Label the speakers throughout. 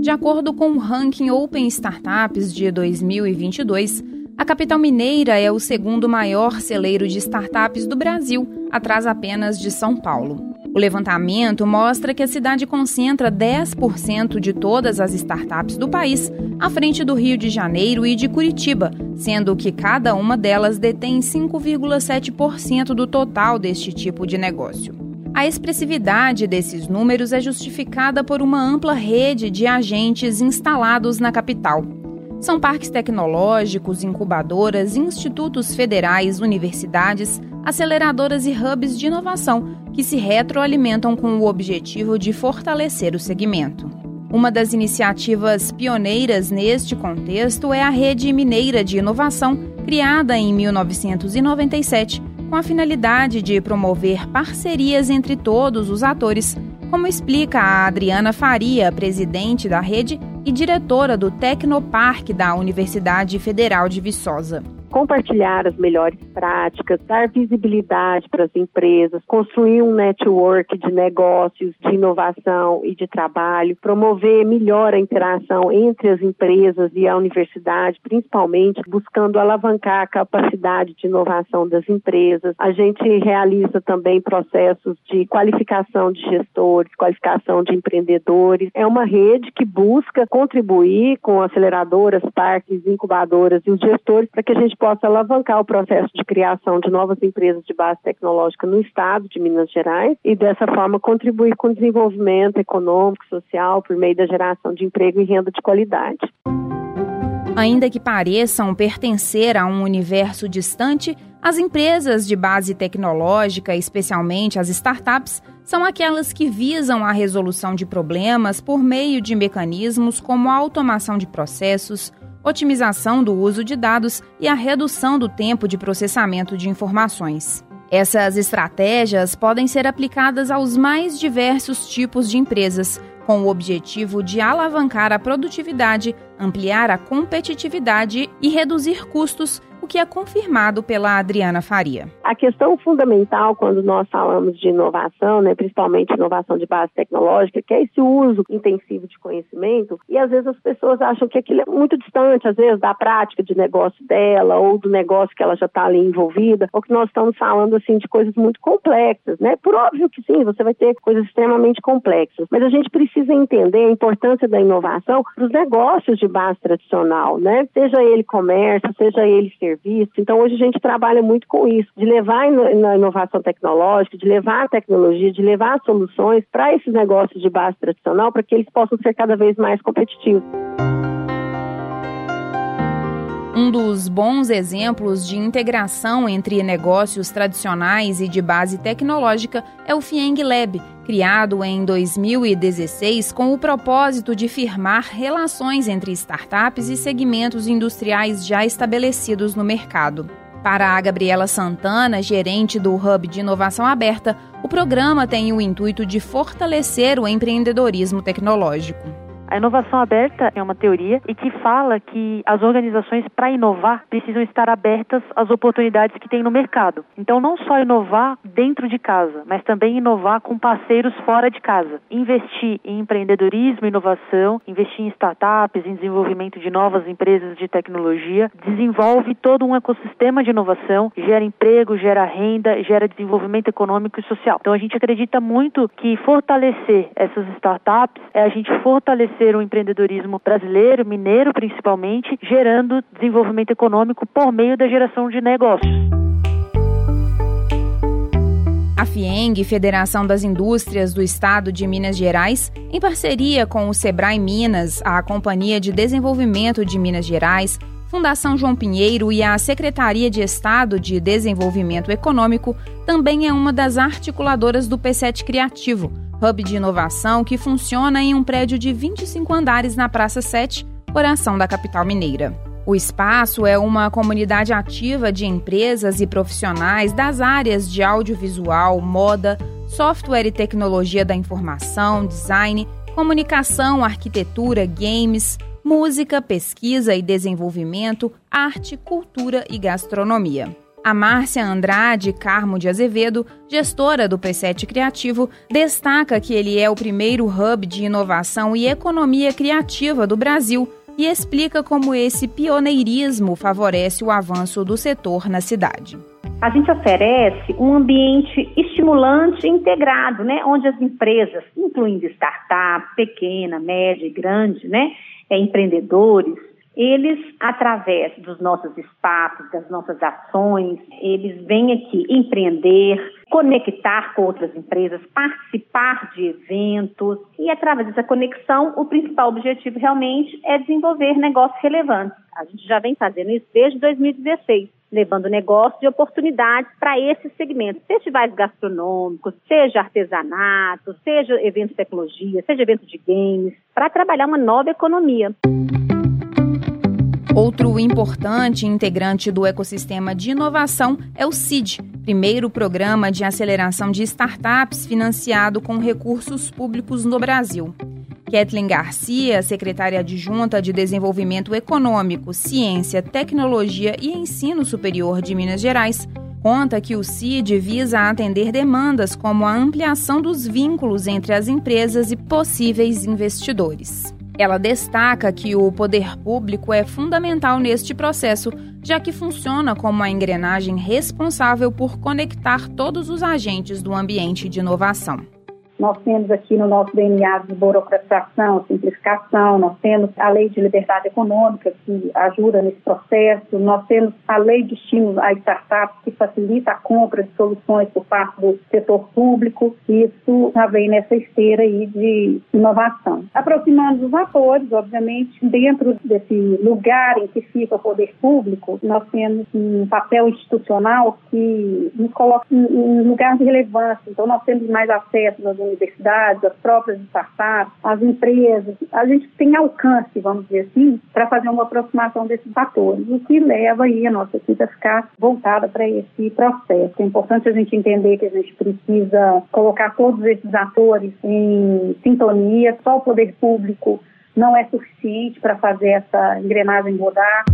Speaker 1: De acordo com o ranking Open Startups de 2022, a capital mineira é o segundo maior celeiro de startups do Brasil, atrás apenas de São Paulo. O levantamento mostra que a cidade concentra 10% de todas as startups do país, à frente do Rio de Janeiro e de Curitiba, sendo que cada uma delas detém 5,7% do total deste tipo de negócio. A expressividade desses números é justificada por uma ampla rede de agentes instalados na capital. São parques tecnológicos, incubadoras, institutos federais, universidades, aceleradoras e hubs de inovação que se retroalimentam com o objetivo de fortalecer o segmento. Uma das iniciativas pioneiras neste contexto é a Rede Mineira de Inovação, criada em 1997, com a finalidade de promover parcerias entre todos os atores, como explica a Adriana Faria, presidente da rede e diretora do Tecnoparque da Universidade Federal de Viçosa
Speaker 2: compartilhar as melhores práticas, dar visibilidade para as empresas, construir um network de negócios, de inovação e de trabalho, promover melhor a interação entre as empresas e a universidade, principalmente buscando alavancar a capacidade de inovação das empresas. A gente realiza também processos de qualificação de gestores, qualificação de empreendedores. É uma rede que busca contribuir com aceleradoras, parques, incubadoras e os gestores para que a gente possa alavancar o processo de criação de novas empresas de base tecnológica no estado de Minas Gerais e dessa forma contribuir com o desenvolvimento econômico, social, por meio da geração de emprego e renda de qualidade.
Speaker 1: Ainda que pareçam pertencer a um universo distante, as empresas de base tecnológica, especialmente as startups, são aquelas que visam a resolução de problemas por meio de mecanismos como a automação de processos, otimização do uso de dados e a redução do tempo de processamento de informações. Essas estratégias podem ser aplicadas aos mais diversos tipos de empresas, com o objetivo de alavancar a produtividade, ampliar a competitividade e reduzir custos que é confirmado pela Adriana Faria.
Speaker 2: A questão fundamental quando nós falamos de inovação, né, principalmente inovação de base tecnológica, que é esse uso intensivo de conhecimento, e às vezes as pessoas acham que aquilo é muito distante, às vezes, da prática de negócio dela ou do negócio que ela já está ali envolvida, ou que nós estamos falando assim de coisas muito complexas, né? Por óbvio que sim, você vai ter coisas extremamente complexas, mas a gente precisa entender a importância da inovação para os negócios de base tradicional, né? Seja ele comércio, seja ele serviço, Então, hoje a gente trabalha muito com isso, de levar na inovação tecnológica, de levar a tecnologia, de levar soluções para esses negócios de base tradicional, para que eles possam ser cada vez mais competitivos.
Speaker 1: Um dos bons exemplos de integração entre negócios tradicionais e de base tecnológica é o Fieng Lab, criado em 2016 com o propósito de firmar relações entre startups e segmentos industriais já estabelecidos no mercado. Para a Gabriela Santana, gerente do Hub de Inovação Aberta, o programa tem o intuito de fortalecer o empreendedorismo tecnológico.
Speaker 3: A inovação aberta é uma teoria e que fala que as organizações, para inovar, precisam estar abertas às oportunidades que tem no mercado. Então, não só inovar dentro de casa, mas também inovar com parceiros fora de casa. Investir em empreendedorismo e inovação, investir em startups, em desenvolvimento de novas empresas de tecnologia, desenvolve todo um ecossistema de inovação, gera emprego, gera renda, gera desenvolvimento econômico e social. Então, a gente acredita muito que fortalecer essas startups é a gente fortalecer fortalecer o empreendedorismo brasileiro, mineiro principalmente, gerando desenvolvimento econômico por meio da geração de negócios.
Speaker 1: A FIENG, Federação das Indústrias do Estado de Minas Gerais, em parceria com o Sebrae Minas, a Companhia de Desenvolvimento de Minas Gerais, Fundação João Pinheiro e a Secretaria de Estado de Desenvolvimento Econômico, também é uma das articuladoras do P7 Criativo, hub de inovação que funciona em um prédio de 25 andares na Praça 7, coração da capital mineira. O espaço é uma comunidade ativa de empresas e profissionais das áreas de audiovisual, moda, software e tecnologia da informação, design, comunicação, arquitetura, games, música, pesquisa e desenvolvimento, arte, cultura e gastronomia. A Márcia Andrade Carmo de Azevedo, gestora do P7 Criativo, destaca que ele é o primeiro hub de inovação e economia criativa do Brasil e explica como esse pioneirismo favorece o avanço do setor na cidade.
Speaker 4: A gente oferece um ambiente estimulante e integrado, né, onde as empresas, incluindo startup, pequena, média e grande, né, é, empreendedores, eles, através dos nossos espaços, das nossas ações, eles vêm aqui empreender, conectar com outras empresas, participar de eventos e, através dessa conexão, o principal objetivo realmente é desenvolver negócios relevantes. A gente já vem fazendo isso desde 2016 levando negócios e oportunidades para esses segmentos, festivais gastronômicos, seja artesanato, seja eventos de tecnologia, seja eventos de games, para trabalhar uma nova economia.
Speaker 1: Outro importante integrante do ecossistema de inovação é o CID, primeiro programa de aceleração de startups financiado com recursos públicos no Brasil. Kathleen Garcia, secretária adjunta de Desenvolvimento Econômico, Ciência, Tecnologia e Ensino Superior de Minas Gerais, conta que o CID visa atender demandas como a ampliação dos vínculos entre as empresas e possíveis investidores. Ela destaca que o poder público é fundamental neste processo, já que funciona como a engrenagem responsável por conectar todos os agentes do ambiente de inovação.
Speaker 5: Nós temos aqui no nosso DNA de burocratização, simplificação, nós temos a lei de liberdade econômica que ajuda nesse processo, nós temos a lei de estímulo a startups que facilita a compra de soluções por parte do setor público, isso já vem nessa esteira aí de inovação. Aproximando os atores, obviamente, dentro desse lugar em que fica o poder público, nós temos um papel institucional que nos coloca em um lugar de relevância, então nós temos mais acesso às universidades, as próprias startups, as empresas. A gente tem alcance, vamos dizer assim, para fazer uma aproximação desses fatores, o que leva aí a nossa equipe a ficar voltada para esse processo. É importante a gente entender que a gente precisa colocar todos esses atores em sintonia, só o poder público não é suficiente para fazer essa engrenagem rodar.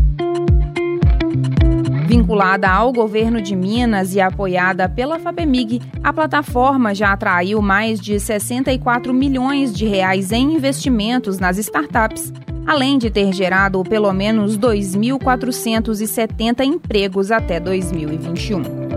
Speaker 1: Vinculada ao governo de Minas e apoiada pela Fabemig, a plataforma já atraiu mais de 64 milhões de reais em investimentos nas startups, além de ter gerado pelo menos 2.470 empregos até 2021.